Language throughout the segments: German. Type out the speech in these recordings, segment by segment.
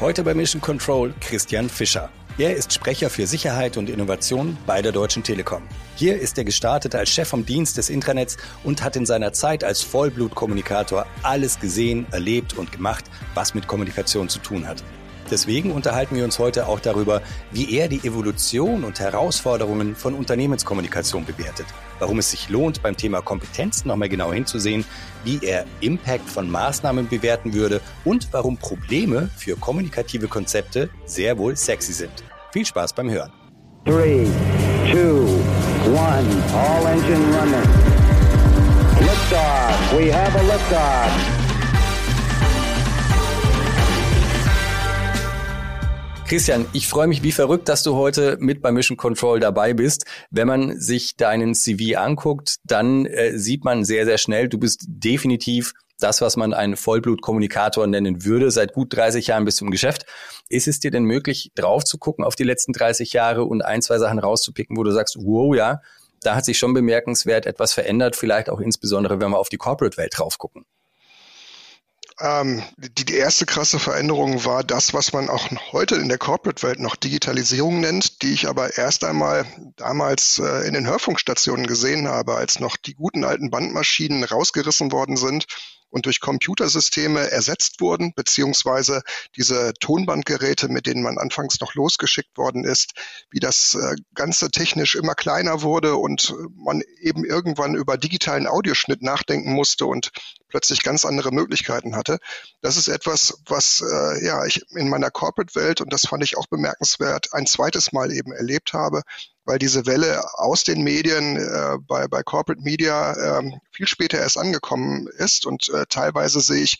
Heute bei Mission Control Christian Fischer. Er ist Sprecher für Sicherheit und Innovation bei der Deutschen Telekom. Hier ist er gestartet als Chef vom Dienst des Intranets und hat in seiner Zeit als Vollblutkommunikator alles gesehen, erlebt und gemacht, was mit Kommunikation zu tun hat. Deswegen unterhalten wir uns heute auch darüber, wie er die Evolution und Herausforderungen von Unternehmenskommunikation bewertet, warum es sich lohnt, beim Thema Kompetenz nochmal genau hinzusehen, wie er Impact von Maßnahmen bewerten würde und warum Probleme für kommunikative Konzepte sehr wohl sexy sind. Viel Spaß beim Hören. 3, 2, 1, all engine running. Liftoff, we have a liftoff. Christian, ich freue mich wie verrückt, dass du heute mit bei Mission Control dabei bist. Wenn man sich deinen CV anguckt, dann äh, sieht man sehr, sehr schnell, du bist definitiv das, was man einen Vollblutkommunikator nennen würde. Seit gut 30 Jahren bist du im Geschäft. Ist es dir denn möglich, drauf zu gucken auf die letzten 30 Jahre und ein, zwei Sachen rauszupicken, wo du sagst, wow, ja, da hat sich schon bemerkenswert etwas verändert, vielleicht auch insbesondere, wenn wir auf die Corporate-Welt drauf gucken? Ähm, die, die erste krasse Veränderung war das, was man auch heute in der Corporate-Welt noch Digitalisierung nennt, die ich aber erst einmal damals äh, in den Hörfunkstationen gesehen habe, als noch die guten alten Bandmaschinen rausgerissen worden sind und durch Computersysteme ersetzt wurden, beziehungsweise diese Tonbandgeräte, mit denen man anfangs noch losgeschickt worden ist, wie das äh, Ganze technisch immer kleiner wurde und man eben irgendwann über digitalen Audioschnitt nachdenken musste und plötzlich ganz andere Möglichkeiten hatte. Das ist etwas, was äh, ja ich in meiner Corporate-Welt und das fand ich auch bemerkenswert ein zweites Mal eben erlebt habe, weil diese Welle aus den Medien äh, bei, bei Corporate Media ähm, viel später erst angekommen ist und äh, teilweise sehe ich,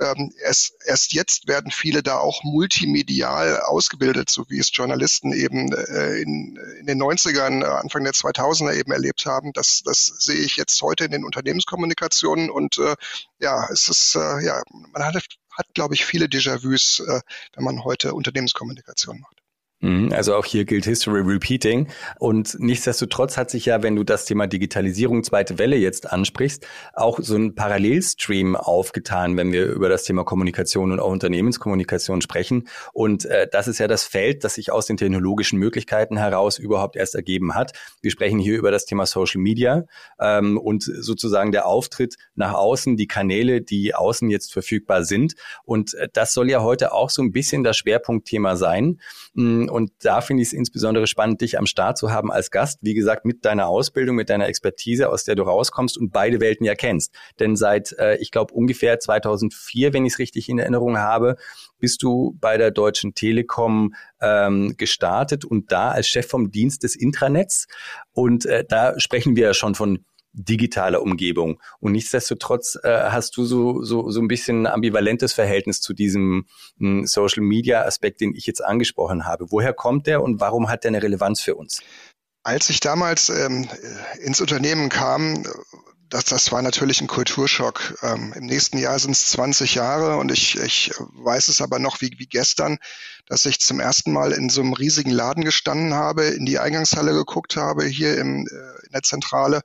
ähm, es, erst jetzt werden viele da auch multimedial ausgebildet, so wie es Journalisten eben äh, in, in den 90ern, äh, Anfang der 2000er eben erlebt haben. Das, das sehe ich jetzt heute in den Unternehmenskommunikationen und äh, ja, es ist, äh, ja, man hat, hat glaube ich, viele Déjà-vus, äh, wenn man heute Unternehmenskommunikation macht. Mhm, also auch hier gilt History Repeating. Und nichtsdestotrotz hat sich ja, wenn du das Thema Digitalisierung zweite Welle jetzt ansprichst, auch so ein Parallelstream aufgetan, wenn wir über das Thema Kommunikation und auch Unternehmenskommunikation sprechen. Und äh, das ist ja das Feld, das sich aus den technologischen Möglichkeiten heraus überhaupt erst ergeben hat. Wir sprechen hier über das Thema Social Media ähm, und sozusagen der Auftritt nach außen, die Kanäle, die außen jetzt verfügbar sind. Und äh, das soll ja heute auch so ein bisschen das Schwerpunktthema sein. Mhm und da finde ich es insbesondere spannend, dich am Start zu haben als Gast. Wie gesagt, mit deiner Ausbildung, mit deiner Expertise, aus der du rauskommst und beide Welten ja kennst. Denn seit, äh, ich glaube, ungefähr 2004, wenn ich es richtig in Erinnerung habe, bist du bei der Deutschen Telekom ähm, gestartet und da als Chef vom Dienst des Intranets. Und äh, da sprechen wir ja schon von digitale Umgebung. Und nichtsdestotrotz äh, hast du so, so, so ein bisschen ein ambivalentes Verhältnis zu diesem hm, Social Media Aspekt, den ich jetzt angesprochen habe. Woher kommt der und warum hat der eine Relevanz für uns? Als ich damals ähm, ins Unternehmen kam, das, das war natürlich ein Kulturschock. Ähm, Im nächsten Jahr sind es 20 Jahre und ich, ich weiß es aber noch wie, wie gestern, dass ich zum ersten Mal in so einem riesigen Laden gestanden habe, in die Eingangshalle geguckt habe, hier im, äh, in der Zentrale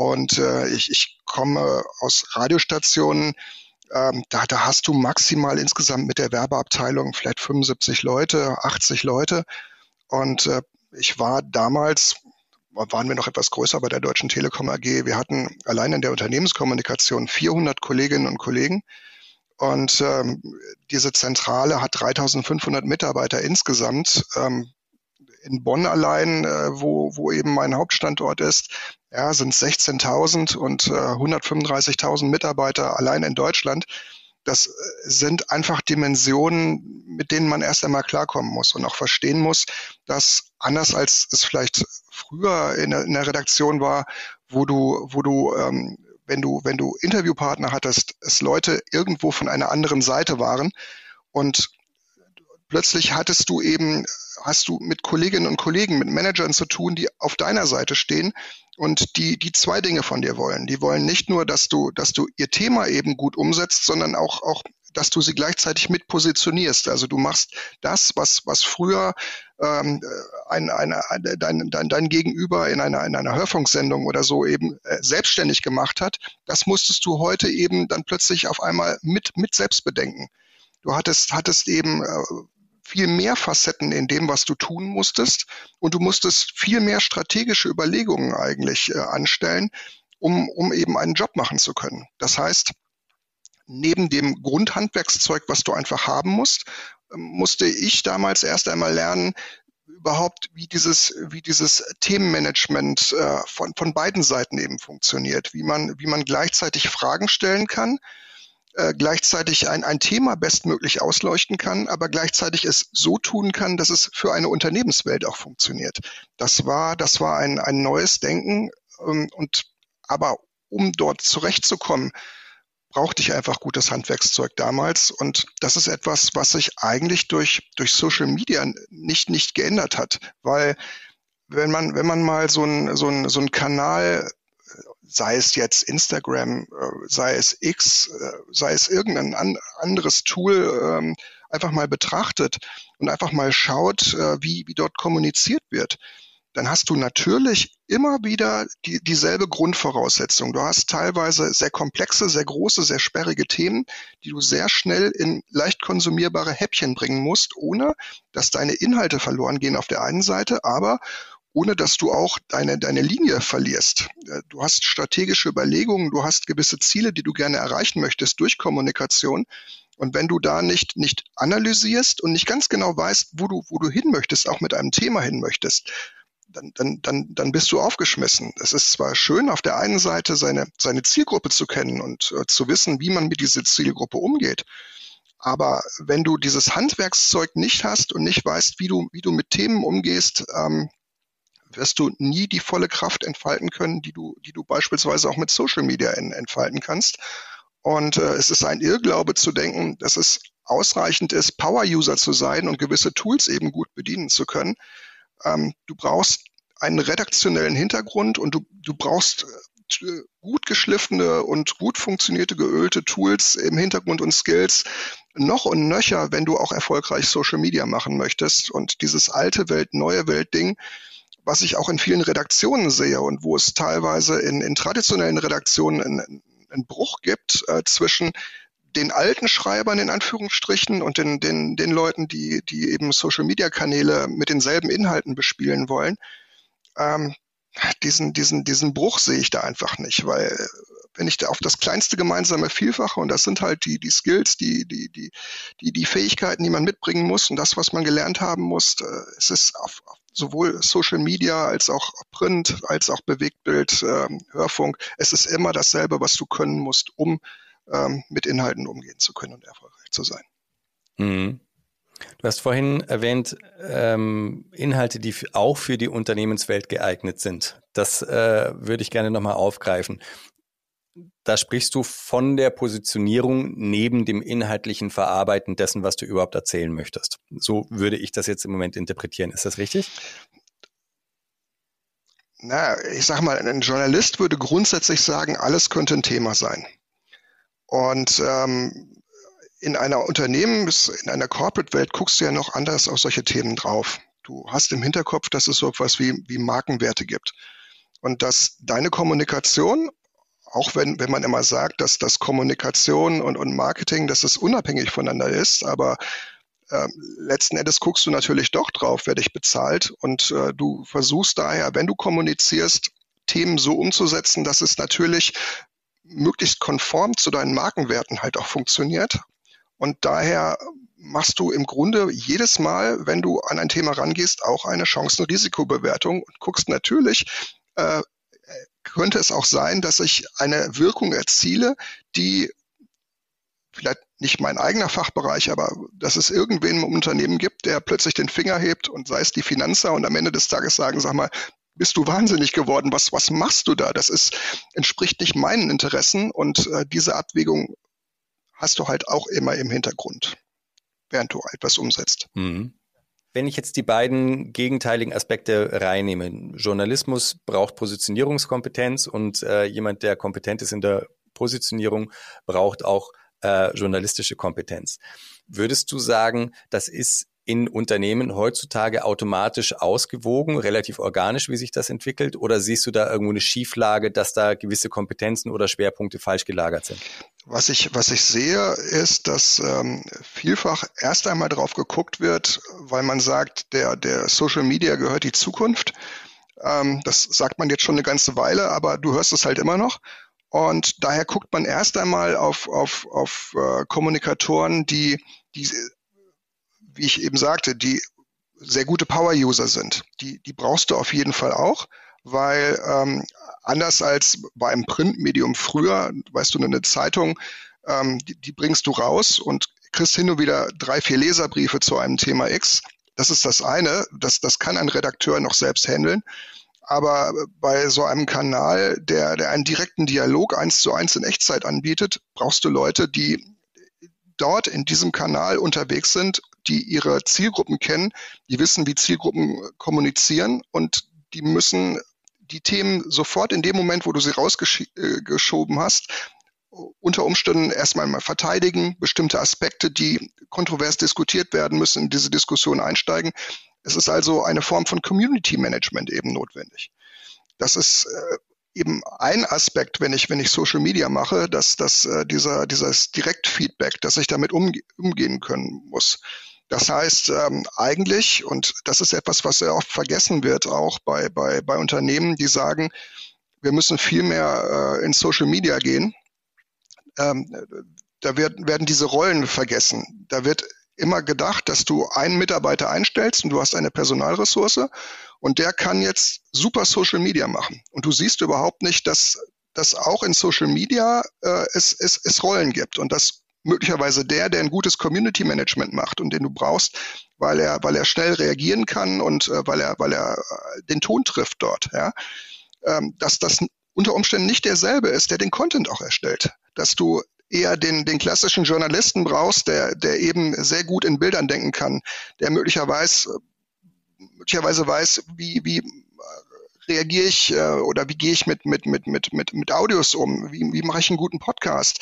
und äh, ich, ich komme aus Radiostationen, ähm, da, da hast du maximal insgesamt mit der Werbeabteilung vielleicht 75 Leute, 80 Leute. Und äh, ich war damals, waren wir noch etwas größer bei der Deutschen Telekom AG. Wir hatten allein in der Unternehmenskommunikation 400 Kolleginnen und Kollegen. Und ähm, diese Zentrale hat 3500 Mitarbeiter insgesamt. Ähm, in Bonn allein, äh, wo, wo eben mein Hauptstandort ist, ja, sind 16.000 und äh, 135.000 Mitarbeiter allein in Deutschland. Das äh, sind einfach Dimensionen, mit denen man erst einmal klarkommen muss und auch verstehen muss, dass anders als es vielleicht früher in der, in der Redaktion war, wo du, wo du ähm, wenn du, wenn du Interviewpartner hattest, es Leute irgendwo von einer anderen Seite waren und plötzlich hattest du eben, hast du mit Kolleginnen und Kollegen, mit Managern zu tun, die auf deiner Seite stehen und die, die zwei Dinge von dir wollen. Die wollen nicht nur, dass du, dass du ihr Thema eben gut umsetzt, sondern auch, auch, dass du sie gleichzeitig mit positionierst. Also du machst das, was, was früher ähm, ein, eine, dein, dein, dein Gegenüber in einer, in einer Hörfunksendung oder so eben äh, selbstständig gemacht hat, das musstest du heute eben dann plötzlich auf einmal mit, mit selbst bedenken. Du hattest, hattest eben äh, viel mehr Facetten in dem, was du tun musstest. Und du musstest viel mehr strategische Überlegungen eigentlich äh, anstellen, um, um eben einen Job machen zu können. Das heißt, neben dem Grundhandwerkszeug, was du einfach haben musst, ähm, musste ich damals erst einmal lernen, überhaupt, wie dieses, wie dieses Themenmanagement äh, von, von beiden Seiten eben funktioniert, wie man, wie man gleichzeitig Fragen stellen kann, äh, gleichzeitig ein, ein Thema bestmöglich ausleuchten kann, aber gleichzeitig es so tun kann, dass es für eine Unternehmenswelt auch funktioniert. Das war, das war ein, ein neues Denken ähm, und aber um dort zurechtzukommen, brauchte ich einfach gutes Handwerkszeug damals. Und das ist etwas, was sich eigentlich durch, durch Social Media nicht, nicht geändert hat. Weil wenn man, wenn man mal so ein, so ein, so ein Kanal, sei es jetzt Instagram, äh, sei es X, äh, sei es irgendein an, anderes Tool, ähm, einfach mal betrachtet und einfach mal schaut, äh, wie, wie dort kommuniziert wird, dann hast du natürlich immer wieder die, dieselbe Grundvoraussetzung. Du hast teilweise sehr komplexe, sehr große, sehr sperrige Themen, die du sehr schnell in leicht konsumierbare Häppchen bringen musst, ohne dass deine Inhalte verloren gehen auf der einen Seite, aber ohne dass du auch deine, deine Linie verlierst. Äh, du hast strategische Überlegungen, du hast gewisse Ziele, die du gerne erreichen möchtest durch Kommunikation. Und wenn du da nicht, nicht analysierst und nicht ganz genau weißt, wo du, wo du hin möchtest, auch mit einem Thema hin möchtest, dann, dann, dann, dann bist du aufgeschmissen. Es ist zwar schön, auf der einen Seite seine, seine Zielgruppe zu kennen und äh, zu wissen, wie man mit dieser Zielgruppe umgeht. Aber wenn du dieses Handwerkszeug nicht hast und nicht weißt, wie du, wie du mit Themen umgehst, ähm, wirst du nie die volle Kraft entfalten können, die du, die du beispielsweise auch mit Social Media in, entfalten kannst. Und äh, es ist ein Irrglaube zu denken, dass es ausreichend ist, Power-User zu sein und gewisse Tools eben gut bedienen zu können. Ähm, du brauchst einen redaktionellen Hintergrund und du, du brauchst äh, gut geschliffene und gut funktionierte geölte Tools im Hintergrund und Skills noch und nöcher, wenn du auch erfolgreich Social Media machen möchtest. Und dieses alte Welt, neue Welt Ding, was ich auch in vielen Redaktionen sehe und wo es teilweise in, in traditionellen Redaktionen einen, einen Bruch gibt äh, zwischen den alten Schreibern in Anführungsstrichen und den, den, den Leuten, die, die eben Social-Media-Kanäle mit denselben Inhalten bespielen wollen, ähm, diesen, diesen, diesen Bruch sehe ich da einfach nicht, weil wenn ich da auf das kleinste gemeinsame Vielfache, und das sind halt die, die Skills, die, die, die, die, die Fähigkeiten, die man mitbringen muss und das, was man gelernt haben muss, äh, es ist auf, auf sowohl Social Media als auch Print, als auch Bewegtbild, äh, Hörfunk, es ist immer dasselbe, was du können musst, um ähm, mit Inhalten umgehen zu können und erfolgreich zu sein. Mhm. Du hast vorhin erwähnt, ähm, Inhalte, die auch für die Unternehmenswelt geeignet sind. Das äh, würde ich gerne nochmal aufgreifen. Da sprichst du von der Positionierung neben dem inhaltlichen Verarbeiten dessen, was du überhaupt erzählen möchtest. So würde ich das jetzt im Moment interpretieren. Ist das richtig? Na, ich sag mal, ein Journalist würde grundsätzlich sagen, alles könnte ein Thema sein. Und ähm, in einer Unternehmens-, in einer Corporate-Welt guckst du ja noch anders auf solche Themen drauf. Du hast im Hinterkopf, dass es so etwas wie, wie Markenwerte gibt. Und dass deine Kommunikation, auch wenn, wenn man immer sagt, dass das Kommunikation und, und Marketing, dass es unabhängig voneinander ist, aber äh, letzten Endes guckst du natürlich doch drauf, wer dich bezahlt. Und äh, du versuchst daher, wenn du kommunizierst, Themen so umzusetzen, dass es natürlich möglichst konform zu deinen Markenwerten halt auch funktioniert. Und daher machst du im Grunde jedes Mal, wenn du an ein Thema rangehst, auch eine Chancen-Risikobewertung und guckst natürlich, äh, könnte es auch sein, dass ich eine Wirkung erziele, die vielleicht nicht mein eigener Fachbereich, aber dass es irgendwen im Unternehmen gibt, der plötzlich den Finger hebt und sei es die Finanzer und am Ende des Tages sagen, sag mal, bist du wahnsinnig geworden? Was, was machst du da? Das ist, entspricht nicht meinen Interessen und äh, diese Abwägung hast du halt auch immer im Hintergrund, während du etwas umsetzt. Mhm. Wenn ich jetzt die beiden gegenteiligen Aspekte reinnehme, Journalismus braucht Positionierungskompetenz und äh, jemand, der kompetent ist in der Positionierung, braucht auch äh, journalistische Kompetenz. Würdest du sagen, das ist in Unternehmen heutzutage automatisch ausgewogen, relativ organisch, wie sich das entwickelt? Oder siehst du da irgendwo eine Schieflage, dass da gewisse Kompetenzen oder Schwerpunkte falsch gelagert sind? Was ich, was ich sehe, ist, dass ähm, vielfach erst einmal drauf geguckt wird, weil man sagt, der, der Social Media gehört die Zukunft. Ähm, das sagt man jetzt schon eine ganze Weile, aber du hörst es halt immer noch. Und daher guckt man erst einmal auf, auf, auf äh, Kommunikatoren, die, die wie ich eben sagte, die sehr gute Power-User sind. Die, die brauchst du auf jeden Fall auch, weil ähm, anders als bei einem Printmedium früher, weißt du, eine Zeitung, ähm, die, die bringst du raus und kriegst hin und wieder drei, vier Leserbriefe zu einem Thema X. Das ist das eine. Das, das kann ein Redakteur noch selbst handeln. Aber bei so einem Kanal, der, der einen direkten Dialog eins zu eins in Echtzeit anbietet, brauchst du Leute, die dort in diesem Kanal unterwegs sind die ihre Zielgruppen kennen, die wissen, wie Zielgruppen kommunizieren und die müssen die Themen sofort in dem Moment, wo du sie rausgeschoben hast, unter Umständen erstmal mal verteidigen, bestimmte Aspekte, die kontrovers diskutiert werden müssen, in diese Diskussion einsteigen. Es ist also eine Form von Community Management eben notwendig. Das ist äh, eben ein Aspekt, wenn ich, wenn ich Social Media mache, dass, dass äh, dieser, dieses Direktfeedback, dass ich damit umge umgehen können muss. Das heißt, ähm, eigentlich, und das ist etwas, was sehr oft vergessen wird, auch bei, bei, bei Unternehmen, die sagen, wir müssen viel mehr äh, in Social Media gehen. Ähm, da wird, werden diese Rollen vergessen. Da wird immer gedacht, dass du einen Mitarbeiter einstellst und du hast eine Personalressource und der kann jetzt super Social Media machen. Und du siehst überhaupt nicht, dass, dass auch in Social Media äh, es, es, es Rollen gibt und dass möglicherweise der, der ein gutes Community Management macht und den du brauchst, weil er, weil er schnell reagieren kann und äh, weil er, weil er äh, den Ton trifft dort, ja, ähm, dass das unter Umständen nicht derselbe ist, der den Content auch erstellt. Dass du eher den, den klassischen Journalisten brauchst, der, der eben sehr gut in Bildern denken kann, der möglicherweise, möglicherweise weiß, wie, wie reagiere ich äh, oder wie gehe ich mit, mit, mit, mit, mit, mit Audios um? Wie, wie mache ich einen guten Podcast?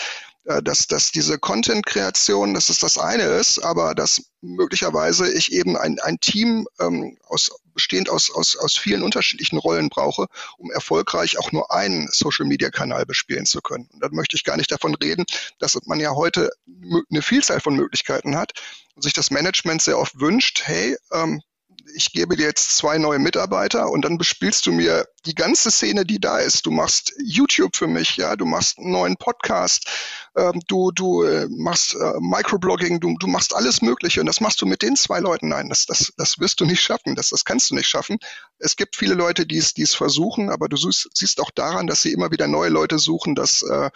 Äh, dass, dass diese Content-Kreation, dass es das eine ist, aber dass möglicherweise ich eben ein, ein Team ähm, aus, bestehend aus, aus, aus vielen unterschiedlichen Rollen brauche, um erfolgreich auch nur einen Social-Media-Kanal bespielen zu können. Und dann möchte ich gar nicht davon reden, dass man ja heute eine Vielzahl von Möglichkeiten hat und sich das Management sehr oft wünscht, hey, ähm, ich gebe dir jetzt zwei neue Mitarbeiter und dann bespielst du mir die ganze Szene, die da ist. Du machst YouTube für mich, ja, du machst einen neuen Podcast, ähm, du, du äh, machst äh, Microblogging, du, du machst alles Mögliche und das machst du mit den zwei Leuten. Nein, das, das, das wirst du nicht schaffen, das, das kannst du nicht schaffen. Es gibt viele Leute, die es, die es versuchen, aber du siehst, siehst auch daran, dass sie immer wieder neue Leute suchen, dass äh, äh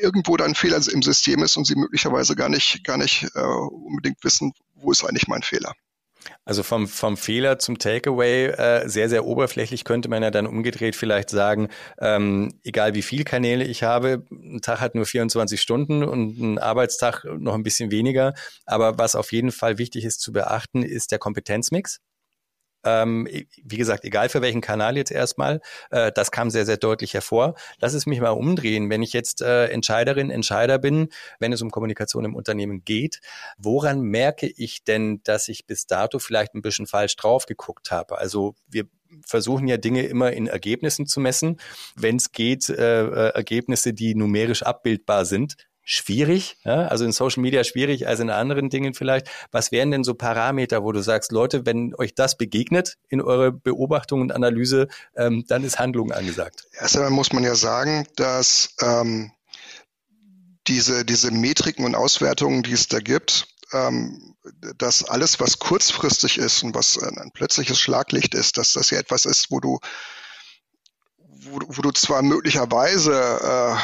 irgendwo da ein Fehler im System ist und sie möglicherweise gar nicht, gar nicht äh, unbedingt wissen, wo ist eigentlich mein Fehler. Also vom, vom Fehler zum Takeaway äh, sehr, sehr oberflächlich könnte man ja dann umgedreht vielleicht sagen, ähm, egal wie viel Kanäle ich habe, ein Tag hat nur 24 Stunden und ein Arbeitstag noch ein bisschen weniger. Aber was auf jeden Fall wichtig ist zu beachten, ist der Kompetenzmix. Ähm, wie gesagt, egal für welchen Kanal jetzt erstmal, äh, das kam sehr, sehr deutlich hervor. Lass es mich mal umdrehen. Wenn ich jetzt äh, Entscheiderin, Entscheider bin, wenn es um Kommunikation im Unternehmen geht, woran merke ich denn, dass ich bis dato vielleicht ein bisschen falsch drauf geguckt habe? Also wir versuchen ja Dinge immer in Ergebnissen zu messen. Wenn es geht, äh, äh, Ergebnisse, die numerisch abbildbar sind schwierig, ja? also in Social Media schwierig als in anderen Dingen vielleicht. Was wären denn so Parameter, wo du sagst, Leute, wenn euch das begegnet in eurer Beobachtung und Analyse, ähm, dann ist Handlung angesagt? Erst einmal muss man ja sagen, dass ähm, diese, diese Metriken und Auswertungen, die es da gibt, ähm, dass alles, was kurzfristig ist und was ein plötzliches Schlaglicht ist, dass das ja etwas ist, wo du wo, wo du zwar möglicherweise äh,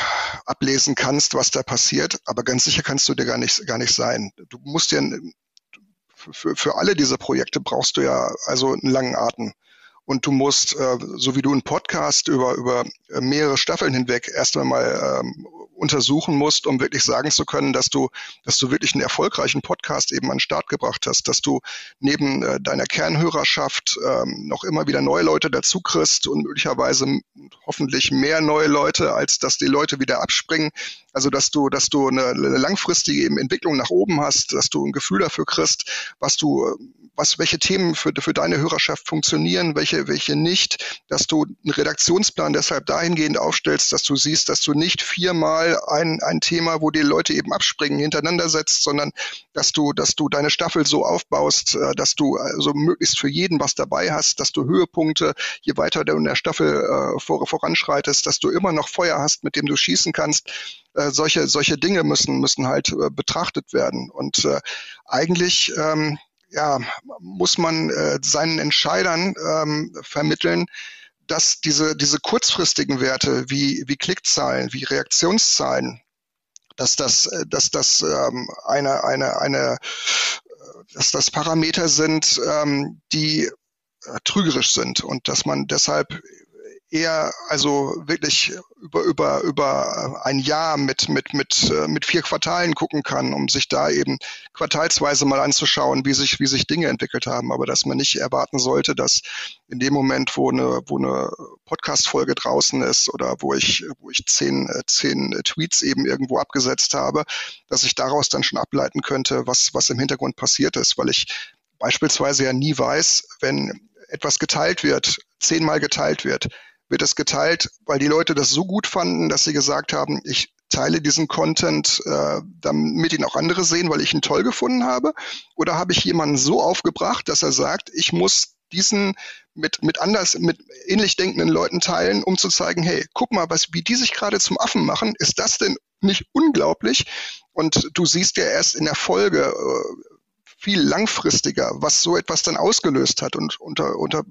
ablesen kannst, was da passiert, aber ganz sicher kannst du dir gar nicht, gar nicht sein. Du musst dir für, für alle diese Projekte brauchst du ja also einen langen Atem. Und du musst, äh, so wie du einen Podcast über, über mehrere Staffeln hinweg erst einmal ähm, untersuchen musst, um wirklich sagen zu können, dass du, dass du wirklich einen erfolgreichen Podcast eben an den Start gebracht hast, dass du neben äh, deiner Kernhörerschaft ähm, noch immer wieder neue Leute dazu kriegst und möglicherweise hoffentlich mehr neue Leute, als dass die Leute wieder abspringen. Also dass du, dass du eine, eine langfristige Entwicklung nach oben hast, dass du ein Gefühl dafür kriegst, was du was, welche Themen für, für deine Hörerschaft funktionieren, welche, welche nicht, dass du einen Redaktionsplan deshalb dahingehend aufstellst, dass du siehst, dass du nicht viermal ein, ein Thema, wo die Leute eben abspringen, hintereinander setzt, sondern dass du, dass du deine Staffel so aufbaust, äh, dass du also möglichst für jeden was dabei hast, dass du Höhepunkte, je weiter du in der Staffel äh, vor, voranschreitest, dass du immer noch Feuer hast, mit dem du schießen kannst. Äh, solche, solche Dinge müssen, müssen halt äh, betrachtet werden. Und äh, eigentlich ähm, ja, muss man äh, seinen Entscheidern ähm, vermitteln, dass diese, diese kurzfristigen Werte wie, wie Klickzahlen, wie Reaktionszahlen, dass das, äh, dass das ähm, eine, eine, eine, äh, dass das Parameter sind, ähm, die äh, trügerisch sind und dass man deshalb eher also wirklich über über über ein Jahr mit mit mit äh, mit vier Quartalen gucken kann, um sich da eben quartalsweise mal anzuschauen, wie sich wie sich Dinge entwickelt haben, aber dass man nicht erwarten sollte, dass in dem Moment, wo eine wo eine Podcast Folge draußen ist oder wo ich wo ich zehn äh, zehn Tweets eben irgendwo abgesetzt habe, dass ich daraus dann schon ableiten könnte, was was im Hintergrund passiert ist, weil ich beispielsweise ja nie weiß, wenn etwas geteilt wird, zehnmal geteilt wird, wird es geteilt, weil die Leute das so gut fanden, dass sie gesagt haben, ich teile diesen Content, äh, damit ihn auch andere sehen, weil ich ihn toll gefunden habe? Oder habe ich jemanden so aufgebracht, dass er sagt, ich muss diesen mit, mit anders, mit ähnlich denkenden Leuten teilen, um zu zeigen, hey, guck mal, was, wie die sich gerade zum Affen machen, ist das denn nicht unglaublich? Und du siehst ja erst in der Folge, äh, viel langfristiger, was so etwas dann ausgelöst hat und unter, unter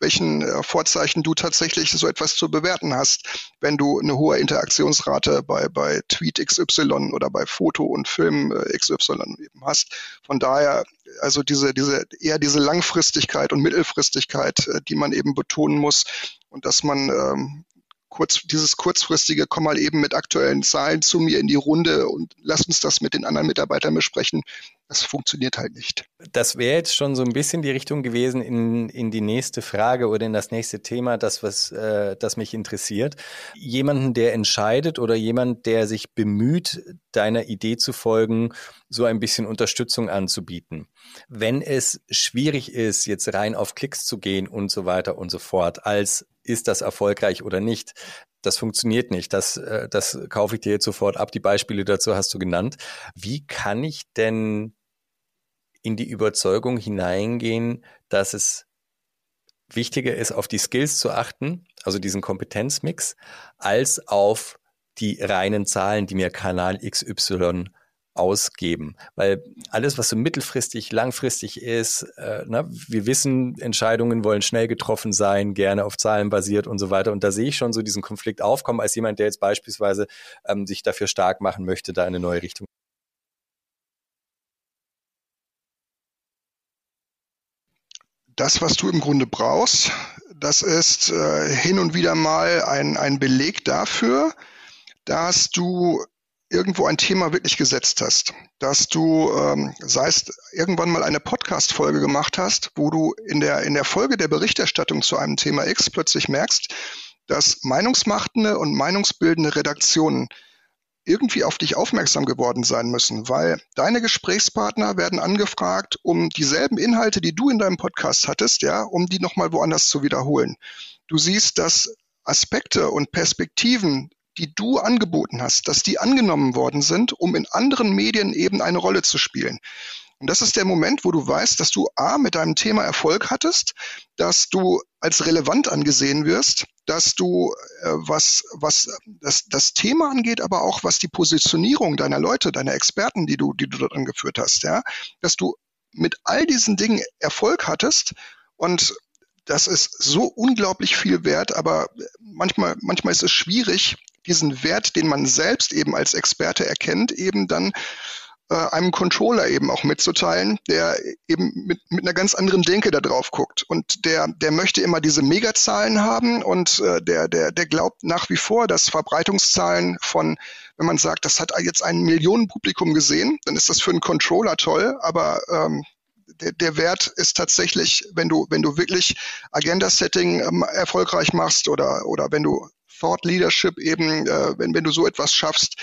welchen äh, Vorzeichen du tatsächlich so etwas zu bewerten hast, wenn du eine hohe Interaktionsrate bei, bei Tweet XY oder bei Foto und Film äh, XY eben hast. Von daher, also diese, diese, eher diese Langfristigkeit und Mittelfristigkeit, äh, die man eben betonen muss und dass man ähm, kurz, dieses kurzfristige, komm mal eben mit aktuellen Zahlen zu mir in die Runde und lass uns das mit den anderen Mitarbeitern besprechen. Das funktioniert halt nicht. Das wäre jetzt schon so ein bisschen die Richtung gewesen in, in die nächste Frage oder in das nächste Thema, das, was äh, das mich interessiert. Jemanden, der entscheidet oder jemand, der sich bemüht, deiner Idee zu folgen, so ein bisschen Unterstützung anzubieten. Wenn es schwierig ist, jetzt rein auf Klicks zu gehen und so weiter und so fort, als ist das erfolgreich oder nicht? Das funktioniert nicht. Das, äh, das kaufe ich dir jetzt sofort ab. Die Beispiele dazu hast du genannt. Wie kann ich denn in die Überzeugung hineingehen, dass es wichtiger ist, auf die Skills zu achten, also diesen Kompetenzmix, als auf die reinen Zahlen, die mir Kanal XY ausgeben. Weil alles, was so mittelfristig, langfristig ist, äh, na, wir wissen, Entscheidungen wollen schnell getroffen sein, gerne auf Zahlen basiert und so weiter. Und da sehe ich schon so diesen Konflikt aufkommen, als jemand, der jetzt beispielsweise ähm, sich dafür stark machen möchte, da eine neue Richtung. Das, was du im Grunde brauchst, das ist äh, hin und wieder mal ein, ein Beleg dafür, dass du irgendwo ein Thema wirklich gesetzt hast, dass du, ähm, sei es irgendwann mal eine Podcast-Folge gemacht hast, wo du in der, in der Folge der Berichterstattung zu einem Thema X plötzlich merkst, dass meinungsmachtende und meinungsbildende Redaktionen irgendwie auf dich aufmerksam geworden sein müssen, weil deine Gesprächspartner werden angefragt, um dieselben Inhalte, die du in deinem Podcast hattest, ja, um die nochmal woanders zu wiederholen. Du siehst, dass Aspekte und Perspektiven die du angeboten hast, dass die angenommen worden sind, um in anderen Medien eben eine Rolle zu spielen. Und das ist der Moment, wo du weißt, dass du A, mit deinem Thema Erfolg hattest, dass du als relevant angesehen wirst, dass du, äh, was, was das, das Thema angeht, aber auch was die Positionierung deiner Leute, deiner Experten, die du, die du dort angeführt hast, ja, dass du mit all diesen Dingen Erfolg hattest. Und das ist so unglaublich viel wert, aber manchmal, manchmal ist es schwierig, diesen Wert, den man selbst eben als Experte erkennt, eben dann einem Controller eben auch mitzuteilen, der eben mit, mit einer ganz anderen Denke da drauf guckt. Und der, der möchte immer diese Megazahlen haben und äh, der, der, der glaubt nach wie vor, dass Verbreitungszahlen von, wenn man sagt, das hat jetzt ein Millionenpublikum gesehen, dann ist das für einen Controller toll, aber ähm, der, der Wert ist tatsächlich, wenn du, wenn du wirklich Agenda-Setting ähm, erfolgreich machst oder, oder wenn du Thought Leadership eben, äh, wenn, wenn du so etwas schaffst,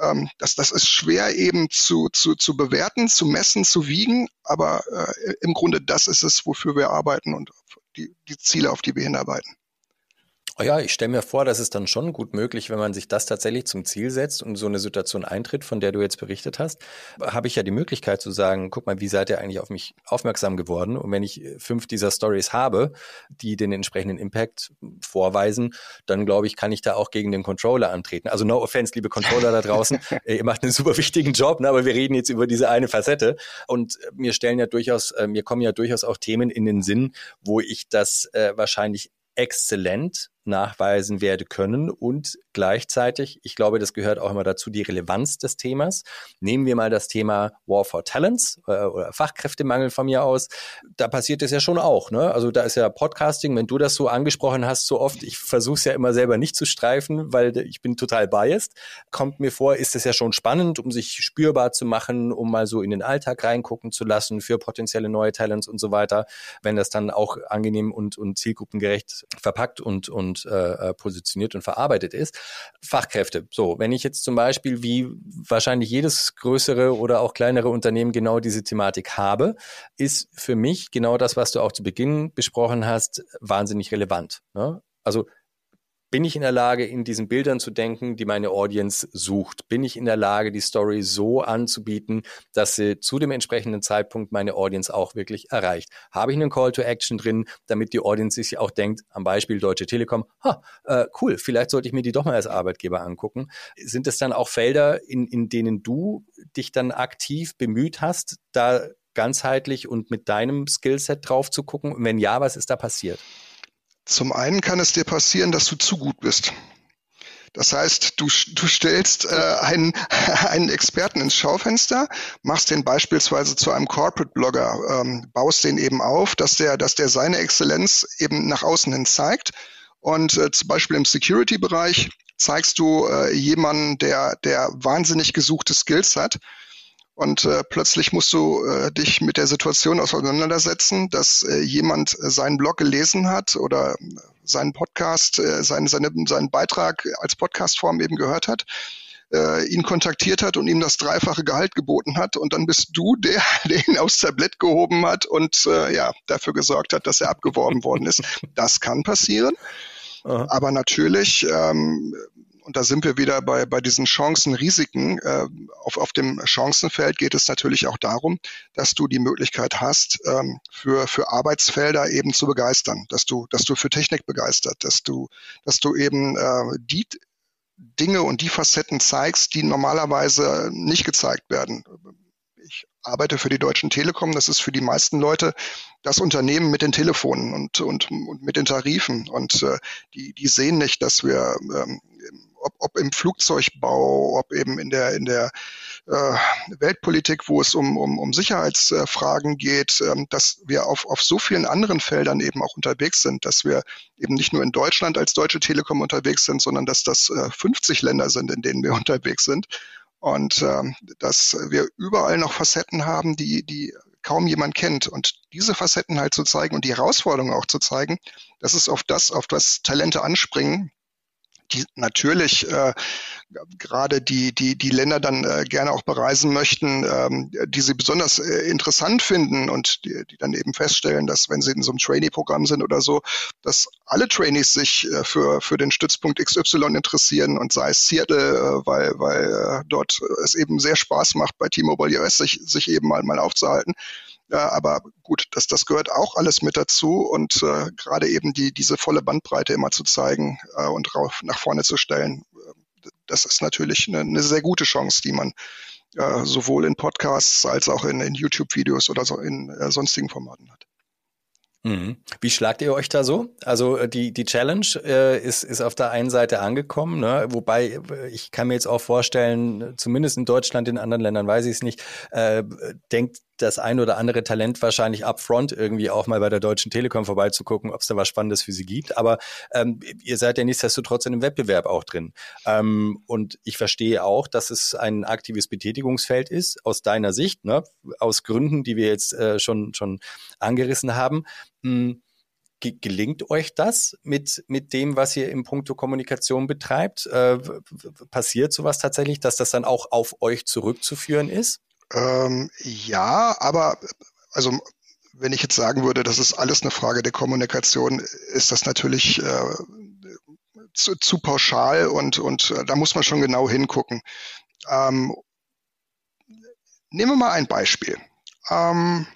ähm, das, das ist schwer eben zu, zu, zu bewerten, zu messen, zu wiegen, aber äh, im Grunde das ist es, wofür wir arbeiten und die, die Ziele, auf die wir hinarbeiten. Oh ja, ich stelle mir vor, dass es dann schon gut möglich, wenn man sich das tatsächlich zum Ziel setzt und so eine Situation eintritt, von der du jetzt berichtet hast, habe ich ja die Möglichkeit zu sagen, guck mal, wie seid ihr eigentlich auf mich aufmerksam geworden? Und wenn ich fünf dieser Stories habe, die den entsprechenden Impact vorweisen, dann glaube ich, kann ich da auch gegen den Controller antreten. Also no offense, liebe Controller da draußen, ihr macht einen super wichtigen Job, ne? aber wir reden jetzt über diese eine Facette und mir stellen ja durchaus, äh, mir kommen ja durchaus auch Themen in den Sinn, wo ich das äh, wahrscheinlich exzellent nachweisen werde können und gleichzeitig, ich glaube, das gehört auch immer dazu, die Relevanz des Themas. Nehmen wir mal das Thema War for Talents äh, oder Fachkräftemangel von mir aus. Da passiert es ja schon auch. Ne? Also da ist ja Podcasting, wenn du das so angesprochen hast, so oft, ich versuche es ja immer selber nicht zu streifen, weil ich bin total biased. Kommt mir vor, ist es ja schon spannend, um sich spürbar zu machen, um mal so in den Alltag reingucken zu lassen für potenzielle neue Talents und so weiter, wenn das dann auch angenehm und, und zielgruppengerecht verpackt und, und äh, positioniert und verarbeitet ist. Fachkräfte. So, wenn ich jetzt zum Beispiel wie wahrscheinlich jedes größere oder auch kleinere Unternehmen genau diese Thematik habe, ist für mich genau das, was du auch zu Beginn besprochen hast, wahnsinnig relevant. Ne? Also bin ich in der Lage, in diesen Bildern zu denken, die meine Audience sucht? Bin ich in der Lage, die Story so anzubieten, dass sie zu dem entsprechenden Zeitpunkt meine Audience auch wirklich erreicht? Habe ich einen Call to Action drin, damit die Audience sich auch denkt, am Beispiel Deutsche Telekom, ha, äh, cool, vielleicht sollte ich mir die doch mal als Arbeitgeber angucken. Sind es dann auch Felder, in, in denen du dich dann aktiv bemüht hast, da ganzheitlich und mit deinem Skillset drauf zu gucken? Und wenn ja, was ist da passiert? Zum einen kann es dir passieren, dass du zu gut bist. Das heißt, du, du stellst äh, einen, einen Experten ins Schaufenster, machst den beispielsweise zu einem Corporate-Blogger, ähm, baust den eben auf, dass der, dass der seine Exzellenz eben nach außen hin zeigt. Und äh, zum Beispiel im Security-Bereich zeigst du äh, jemanden, der, der wahnsinnig gesuchte Skills hat und äh, plötzlich musst du äh, dich mit der Situation auseinandersetzen, dass äh, jemand äh, seinen Blog gelesen hat oder äh, seinen Podcast, äh, seinen, seine, seinen Beitrag als Podcastform eben gehört hat, äh, ihn kontaktiert hat und ihm das dreifache Gehalt geboten hat. Und dann bist du der, der ihn aufs Tablett gehoben hat und äh, ja, dafür gesorgt hat, dass er abgeworben worden ist. Das kann passieren. Aha. Aber natürlich ähm, und da sind wir wieder bei, bei diesen Chancen, Risiken. Äh, auf, auf dem Chancenfeld geht es natürlich auch darum, dass du die Möglichkeit hast, ähm, für, für Arbeitsfelder eben zu begeistern, dass du, dass du für Technik begeistert, dass du, dass du eben äh, die Dinge und die Facetten zeigst, die normalerweise nicht gezeigt werden. Ich arbeite für die Deutschen Telekom. Das ist für die meisten Leute das Unternehmen mit den Telefonen und, und, und mit den Tarifen. Und äh, die, die sehen nicht, dass wir ähm, ob, ob im Flugzeugbau, ob eben in der, in der äh, Weltpolitik, wo es um, um, um Sicherheitsfragen geht, ähm, dass wir auf, auf so vielen anderen Feldern eben auch unterwegs sind, dass wir eben nicht nur in Deutschland als Deutsche Telekom unterwegs sind, sondern dass das äh, 50 Länder sind, in denen wir unterwegs sind. Und ähm, dass wir überall noch Facetten haben, die, die kaum jemand kennt. Und diese Facetten halt zu zeigen und die Herausforderungen auch zu zeigen, das ist auf das, auf das Talente anspringen, die natürlich äh, gerade die, die, die Länder dann äh, gerne auch bereisen möchten, ähm, die sie besonders äh, interessant finden und die, die dann eben feststellen, dass wenn sie in so einem Trainee-Programm sind oder so, dass alle Trainees sich äh, für, für den Stützpunkt XY interessieren und sei es Seattle, äh, weil, weil äh, dort es eben sehr Spaß macht, bei T-Mobile US sich, sich eben mal, mal aufzuhalten. Ja, aber gut, das, das gehört auch alles mit dazu und äh, gerade eben die, diese volle Bandbreite immer zu zeigen äh, und rauf, nach vorne zu stellen, äh, das ist natürlich eine, eine sehr gute Chance, die man äh, sowohl in Podcasts als auch in, in YouTube-Videos oder so in äh, sonstigen Formaten hat. Mhm. Wie schlagt ihr euch da so? Also äh, die, die Challenge äh, ist, ist auf der einen Seite angekommen, ne? wobei äh, ich kann mir jetzt auch vorstellen, zumindest in Deutschland, in anderen Ländern weiß ich es nicht, äh, denkt das ein oder andere Talent wahrscheinlich upfront irgendwie auch mal bei der Deutschen Telekom vorbeizugucken, ob es da was Spannendes für sie gibt. Aber ähm, ihr seid ja nichtsdestotrotz in einem Wettbewerb auch drin. Ähm, und ich verstehe auch, dass es ein aktives Betätigungsfeld ist, aus deiner Sicht, ne? aus Gründen, die wir jetzt äh, schon, schon angerissen haben. Hm, gelingt euch das mit, mit dem, was ihr im Punkto Kommunikation betreibt? Äh, passiert sowas tatsächlich, dass das dann auch auf euch zurückzuführen ist? Ähm, ja, aber also wenn ich jetzt sagen würde, das ist alles eine Frage der Kommunikation, ist das natürlich äh, zu, zu, pauschal und, und äh, da muss man schon genau hingucken. Ähm, nehmen wir mal ein Beispiel. Ähm,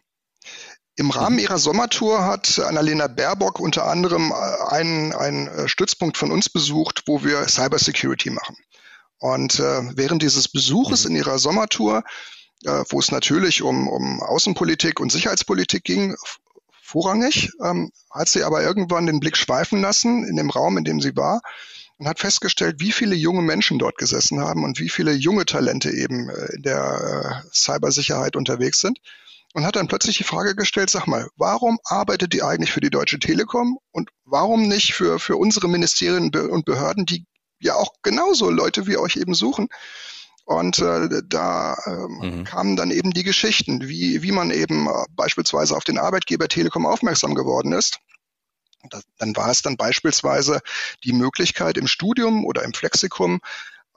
im Rahmen ihrer Sommertour hat Annalena Baerbock unter anderem äh, einen, einen äh, Stützpunkt von uns besucht, wo wir Cybersecurity machen. Und äh, während dieses Besuches mhm. in ihrer Sommertour, äh, wo es natürlich um, um Außenpolitik und Sicherheitspolitik ging, vorrangig, ähm, hat sie aber irgendwann den Blick schweifen lassen in dem Raum, in dem sie war und hat festgestellt, wie viele junge Menschen dort gesessen haben und wie viele junge Talente eben äh, in der äh, Cybersicherheit unterwegs sind und hat dann plötzlich die Frage gestellt, sag mal, warum arbeitet die eigentlich für die Deutsche Telekom und warum nicht für, für unsere Ministerien und Behörden, die ja auch genauso Leute wie euch eben suchen? Und äh, da ähm, mhm. kamen dann eben die Geschichten, wie, wie man eben äh, beispielsweise auf den Arbeitgeber Telekom aufmerksam geworden ist. Das, dann war es dann beispielsweise die Möglichkeit im Studium oder im Flexikum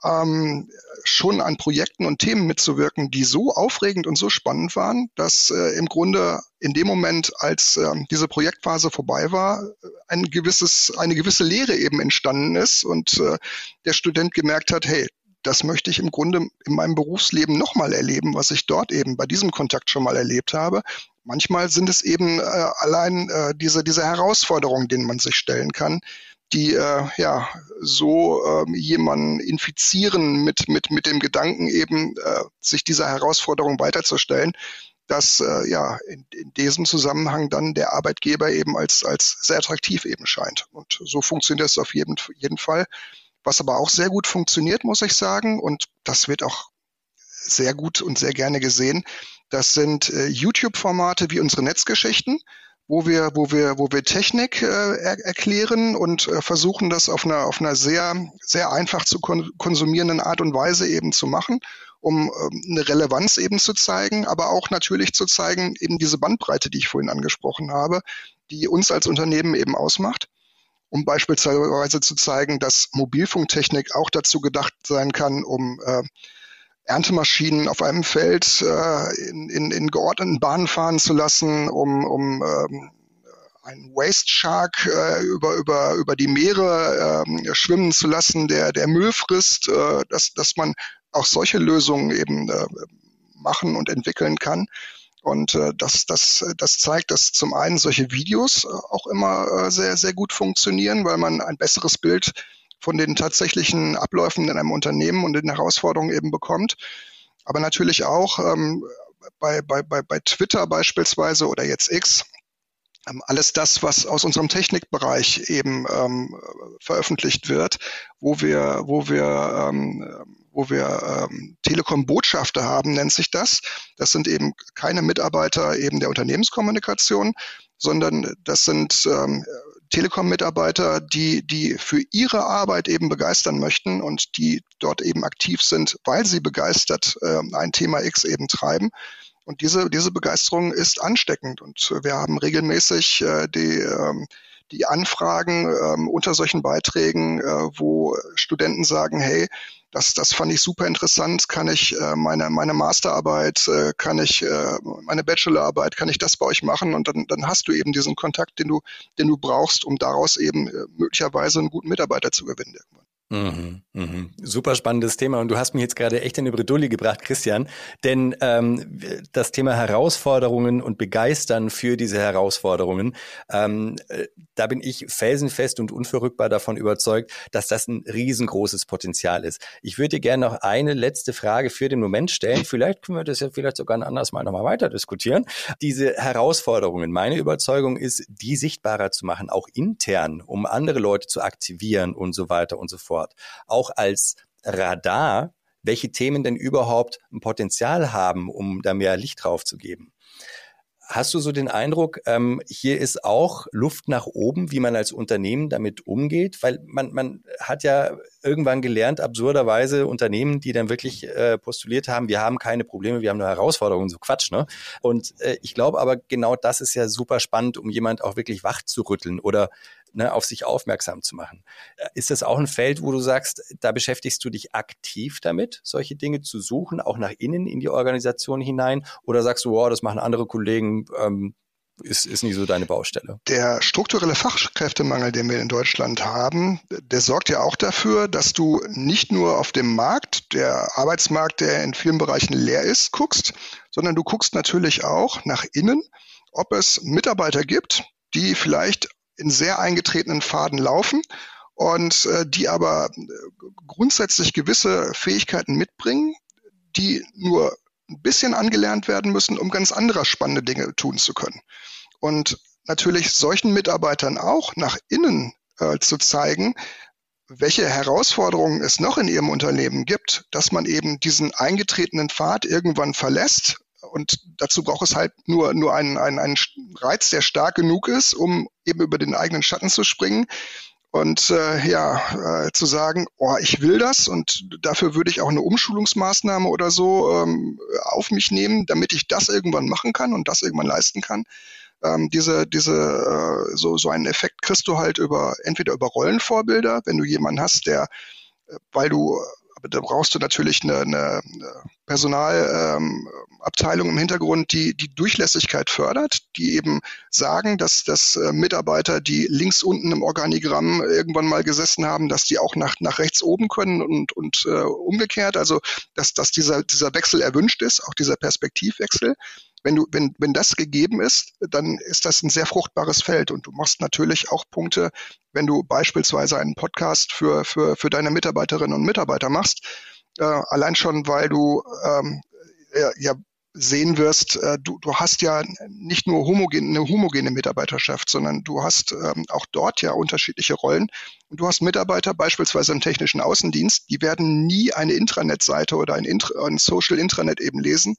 ähm, schon an Projekten und Themen mitzuwirken, die so aufregend und so spannend waren, dass äh, im Grunde in dem Moment, als äh, diese Projektphase vorbei war, ein gewisses, eine gewisse Lehre eben entstanden ist und äh, der Student gemerkt hat, hey, das möchte ich im Grunde in meinem Berufsleben nochmal erleben, was ich dort eben bei diesem Kontakt schon mal erlebt habe. Manchmal sind es eben äh, allein äh, diese, diese Herausforderungen, denen man sich stellen kann, die äh, ja so äh, jemanden infizieren mit, mit, mit dem Gedanken eben, äh, sich dieser Herausforderung weiterzustellen, dass äh, ja in, in diesem Zusammenhang dann der Arbeitgeber eben als, als sehr attraktiv eben scheint. Und so funktioniert es auf jeden, jeden Fall. Was aber auch sehr gut funktioniert, muss ich sagen, und das wird auch sehr gut und sehr gerne gesehen, das sind äh, YouTube-Formate wie unsere Netzgeschichten wo wir, wo wir, wo wir Technik äh, er erklären und äh, versuchen, das auf einer, auf einer sehr, sehr einfach zu kon konsumierenden Art und Weise eben zu machen, um ähm, eine Relevanz eben zu zeigen, aber auch natürlich zu zeigen, eben diese Bandbreite, die ich vorhin angesprochen habe, die uns als Unternehmen eben ausmacht um beispielsweise zu zeigen, dass Mobilfunktechnik auch dazu gedacht sein kann, um äh, Erntemaschinen auf einem Feld äh, in, in, in geordneten Bahnen fahren zu lassen, um, um ähm, einen Waste Shark äh, über, über, über die Meere äh, schwimmen zu lassen, der, der Müll frisst, äh, dass, dass man auch solche Lösungen eben äh, machen und entwickeln kann. Und äh, das, das, das zeigt, dass zum einen solche Videos auch immer äh, sehr, sehr gut funktionieren, weil man ein besseres Bild von den tatsächlichen Abläufen in einem Unternehmen und den Herausforderungen eben bekommt. Aber natürlich auch ähm, bei, bei, bei, bei Twitter beispielsweise oder jetzt X, alles das, was aus unserem Technikbereich eben ähm, veröffentlicht wird, wo wir, wo wir, ähm, wo wir ähm, Telekom-Botschafter haben, nennt sich das. Das sind eben keine Mitarbeiter eben der Unternehmenskommunikation, sondern das sind ähm, Telekom-Mitarbeiter, die, die für ihre Arbeit eben begeistern möchten und die dort eben aktiv sind, weil sie begeistert äh, ein Thema X eben treiben. Und diese, diese Begeisterung ist ansteckend. Und wir haben regelmäßig äh, die, ähm, die Anfragen ähm, unter solchen Beiträgen, äh, wo Studenten sagen, hey, das, das fand ich super interessant. Kann ich äh, meine, meine Masterarbeit, äh, kann ich äh, meine Bachelorarbeit, kann ich das bei euch machen? Und dann, dann hast du eben diesen Kontakt, den du, den du brauchst, um daraus eben äh, möglicherweise einen guten Mitarbeiter zu gewinnen. Mhm, mhm. Super spannendes Thema und du hast mich jetzt gerade echt in die Bredouille gebracht, Christian, denn ähm, das Thema Herausforderungen und Begeistern für diese Herausforderungen, ähm, äh, da bin ich felsenfest und unverrückbar davon überzeugt, dass das ein riesengroßes Potenzial ist. Ich würde dir gerne noch eine letzte Frage für den Moment stellen. Vielleicht können wir das ja vielleicht sogar ein anderes Mal nochmal weiter diskutieren. Diese Herausforderungen, meine Überzeugung ist, die sichtbarer zu machen, auch intern, um andere Leute zu aktivieren und so weiter und so fort fort. Auch als Radar, welche Themen denn überhaupt ein Potenzial haben, um da mehr Licht drauf zu geben. Hast du so den Eindruck, ähm, hier ist auch Luft nach oben, wie man als Unternehmen damit umgeht? Weil man, man hat ja irgendwann gelernt, absurderweise Unternehmen, die dann wirklich äh, postuliert haben, wir haben keine Probleme, wir haben nur Herausforderungen, so Quatsch, ne? Und äh, ich glaube aber, genau das ist ja super spannend, um jemand auch wirklich wach zu rütteln oder ne, auf sich aufmerksam zu machen. Äh, ist das auch ein Feld, wo du sagst, da beschäftigst du dich aktiv damit, solche Dinge zu suchen, auch nach innen in die Organisation hinein? Oder sagst du, wow, das machen andere Kollegen, ähm, ist, ist nicht so deine Baustelle. Der strukturelle Fachkräftemangel, den wir in Deutschland haben, der sorgt ja auch dafür, dass du nicht nur auf dem Markt, der Arbeitsmarkt, der in vielen Bereichen leer ist, guckst, sondern du guckst natürlich auch nach innen, ob es Mitarbeiter gibt, die vielleicht in sehr eingetretenen Pfaden laufen und äh, die aber äh, grundsätzlich gewisse Fähigkeiten mitbringen, die nur ein bisschen angelernt werden müssen, um ganz andere spannende Dinge tun zu können. Und natürlich solchen Mitarbeitern auch nach innen äh, zu zeigen, welche Herausforderungen es noch in ihrem Unternehmen gibt, dass man eben diesen eingetretenen Pfad irgendwann verlässt und dazu braucht es halt nur, nur einen, einen, einen Reiz, der stark genug ist, um eben über den eigenen Schatten zu springen und äh, ja, äh, zu sagen, oh, ich will das und dafür würde ich auch eine Umschulungsmaßnahme oder so ähm, auf mich nehmen, damit ich das irgendwann machen kann und das irgendwann leisten kann. Ähm, diese, diese, äh, so, so einen Effekt kriegst du halt über entweder über Rollenvorbilder, wenn du jemanden hast, der, äh, weil du aber da brauchst du natürlich eine, eine Personalabteilung ähm, im Hintergrund, die die Durchlässigkeit fördert, die eben sagen, dass, dass äh, Mitarbeiter, die links unten im Organigramm irgendwann mal gesessen haben, dass die auch nach, nach rechts oben können und, und äh, umgekehrt. Also dass, dass dieser, dieser Wechsel erwünscht ist, auch dieser Perspektivwechsel wenn du, wenn, wenn das gegeben ist, dann ist das ein sehr fruchtbares Feld. Und du machst natürlich auch Punkte, wenn du beispielsweise einen Podcast für, für, für deine Mitarbeiterinnen und Mitarbeiter machst, äh, allein schon, weil du ähm, ja, ja sehen wirst, äh, du, du hast ja nicht nur homogen, eine homogene Mitarbeiterschaft, sondern du hast ähm, auch dort ja unterschiedliche Rollen. Und du hast Mitarbeiter beispielsweise im technischen Außendienst, die werden nie eine Intranet-Seite oder ein, Intra ein Social Intranet eben lesen,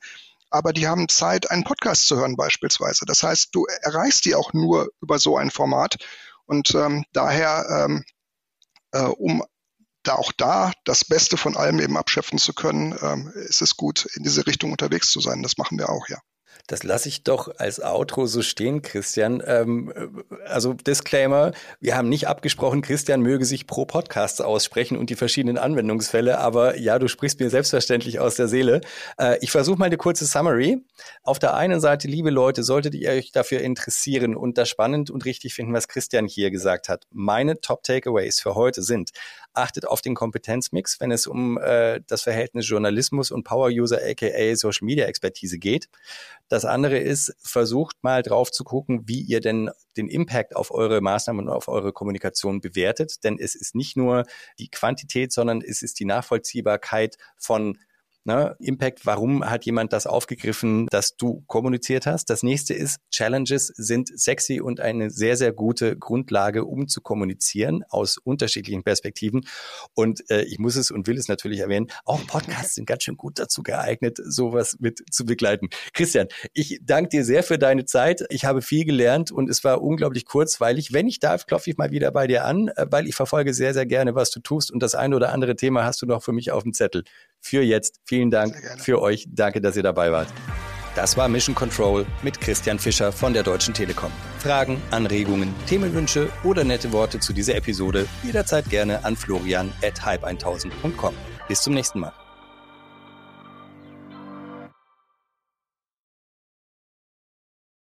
aber die haben Zeit, einen Podcast zu hören beispielsweise. Das heißt, du erreichst die auch nur über so ein Format. Und ähm, daher, ähm, äh, um da auch da das Beste von allem eben abschöpfen zu können, ähm, ist es gut, in diese Richtung unterwegs zu sein. Das machen wir auch, ja. Das lasse ich doch als Outro so stehen, Christian. Ähm, also Disclaimer, wir haben nicht abgesprochen, Christian möge sich pro Podcast aussprechen und die verschiedenen Anwendungsfälle, aber ja, du sprichst mir selbstverständlich aus der Seele. Äh, ich versuche mal eine kurze Summary. Auf der einen Seite, liebe Leute, solltet ihr euch dafür interessieren und das spannend und richtig finden, was Christian hier gesagt hat. Meine Top Takeaways für heute sind, achtet auf den Kompetenzmix, wenn es um äh, das Verhältnis Journalismus und Power User aka Social Media Expertise geht. Das andere ist, versucht mal drauf zu gucken, wie ihr denn den Impact auf eure Maßnahmen und auf eure Kommunikation bewertet. Denn es ist nicht nur die Quantität, sondern es ist die Nachvollziehbarkeit von Ne? Impact, warum hat jemand das aufgegriffen, dass du kommuniziert hast? Das nächste ist, Challenges sind sexy und eine sehr, sehr gute Grundlage, um zu kommunizieren aus unterschiedlichen Perspektiven. Und äh, ich muss es und will es natürlich erwähnen, auch Podcasts sind ganz schön gut dazu geeignet, sowas mit zu begleiten. Christian, ich danke dir sehr für deine Zeit. Ich habe viel gelernt und es war unglaublich kurzweilig. Wenn ich darf, klopfe ich mal wieder bei dir an, äh, weil ich verfolge sehr, sehr gerne, was du tust und das eine oder andere Thema hast du noch für mich auf dem Zettel für jetzt. Vielen Dank für euch. Danke, dass ihr dabei wart. Das war Mission Control mit Christian Fischer von der Deutschen Telekom. Fragen, Anregungen, Themenwünsche oder nette Worte zu dieser Episode jederzeit gerne an florian at hype1000.com. Bis zum nächsten Mal.